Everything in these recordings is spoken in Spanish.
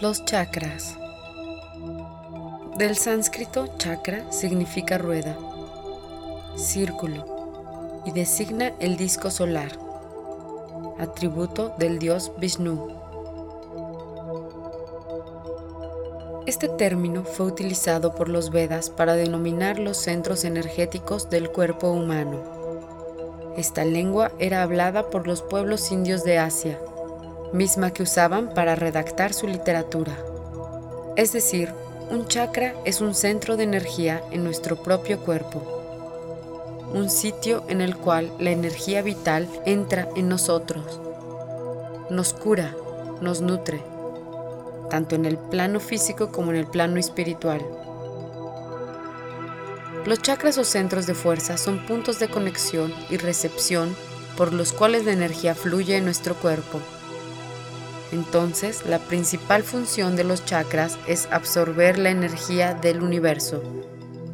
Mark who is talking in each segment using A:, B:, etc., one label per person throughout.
A: Los chakras. Del sánscrito chakra significa rueda, círculo y designa el disco solar, atributo del dios Vishnu. Este término fue utilizado por los Vedas para denominar los centros energéticos del cuerpo humano. Esta lengua era hablada por los pueblos indios de Asia, misma que usaban para redactar su literatura. Es decir, un chakra es un centro de energía en nuestro propio cuerpo, un sitio en el cual la energía vital entra en nosotros, nos cura, nos nutre, tanto en el plano físico como en el plano espiritual. Los chakras o centros de fuerza son puntos de conexión y recepción por los cuales la energía fluye en nuestro cuerpo entonces, la principal función de los chakras es absorber la energía del universo,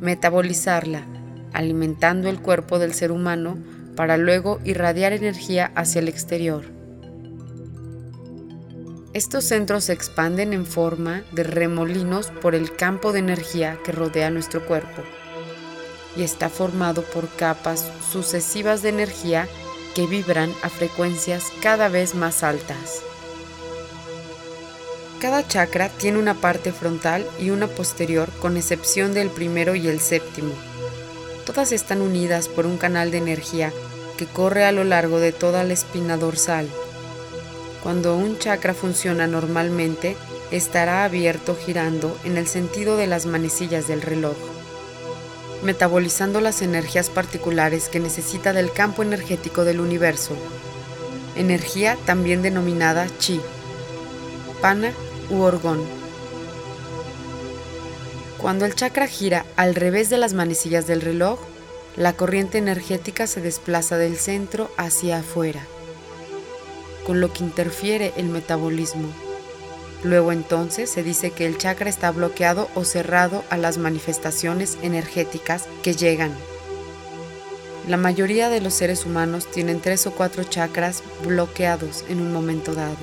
A: metabolizarla, alimentando el cuerpo del ser humano para luego irradiar energía hacia el exterior. Estos centros se expanden en forma de remolinos por el campo de energía que rodea nuestro cuerpo y está formado por capas sucesivas de energía que vibran a frecuencias cada vez más altas. Cada chakra tiene una parte frontal y una posterior con excepción del primero y el séptimo. Todas están unidas por un canal de energía que corre a lo largo de toda la espina dorsal. Cuando un chakra funciona normalmente, estará abierto girando en el sentido de las manecillas del reloj, metabolizando las energías particulares que necesita del campo energético del universo, energía también denominada chi, pana u orgón. Cuando el chakra gira al revés de las manecillas del reloj, la corriente energética se desplaza del centro hacia afuera, con lo que interfiere el metabolismo. Luego entonces se dice que el chakra está bloqueado o cerrado a las manifestaciones energéticas que llegan. La mayoría de los seres humanos tienen tres o cuatro chakras bloqueados en un momento dado.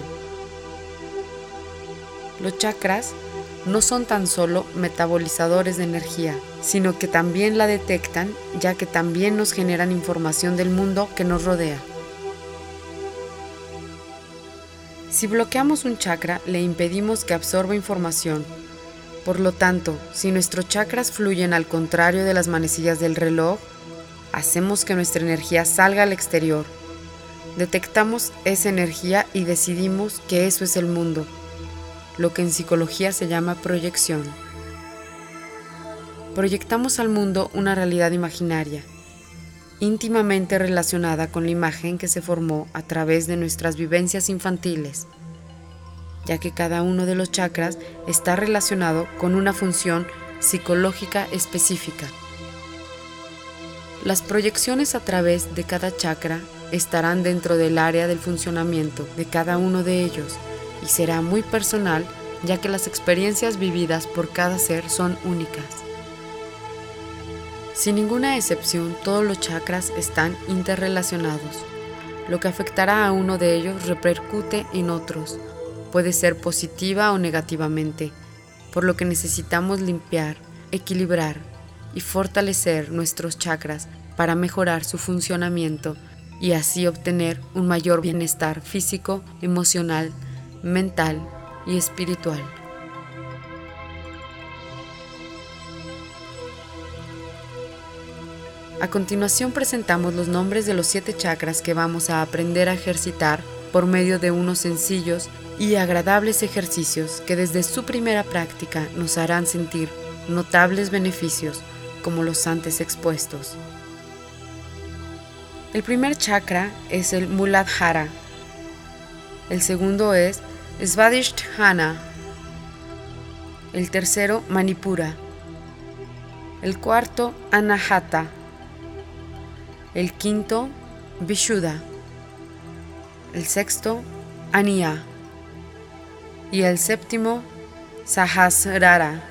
A: Los chakras no son tan solo metabolizadores de energía, sino que también la detectan, ya que también nos generan información del mundo que nos rodea. Si bloqueamos un chakra, le impedimos que absorba información. Por lo tanto, si nuestros chakras fluyen al contrario de las manecillas del reloj, hacemos que nuestra energía salga al exterior. Detectamos esa energía y decidimos que eso es el mundo lo que en psicología se llama proyección. Proyectamos al mundo una realidad imaginaria, íntimamente relacionada con la imagen que se formó a través de nuestras vivencias infantiles, ya que cada uno de los chakras está relacionado con una función psicológica específica. Las proyecciones a través de cada chakra estarán dentro del área del funcionamiento de cada uno de ellos y será muy personal ya que las experiencias vividas por cada ser son únicas. Sin ninguna excepción, todos los chakras están interrelacionados. Lo que afectará a uno de ellos repercute en otros, puede ser positiva o negativamente, por lo que necesitamos limpiar, equilibrar y fortalecer nuestros chakras para mejorar su funcionamiento y así obtener un mayor bienestar físico, emocional, mental y espiritual. A continuación presentamos los nombres de los siete chakras que vamos a aprender a ejercitar por medio de unos sencillos y agradables ejercicios que desde su primera práctica nos harán sentir notables beneficios como los antes expuestos. El primer chakra es el Muladhara. El segundo es Svadhisthana. El tercero, Manipura. El cuarto, Anahata. El quinto, Vishuddha. El sexto, Aniya. Y el séptimo, Sahasrara.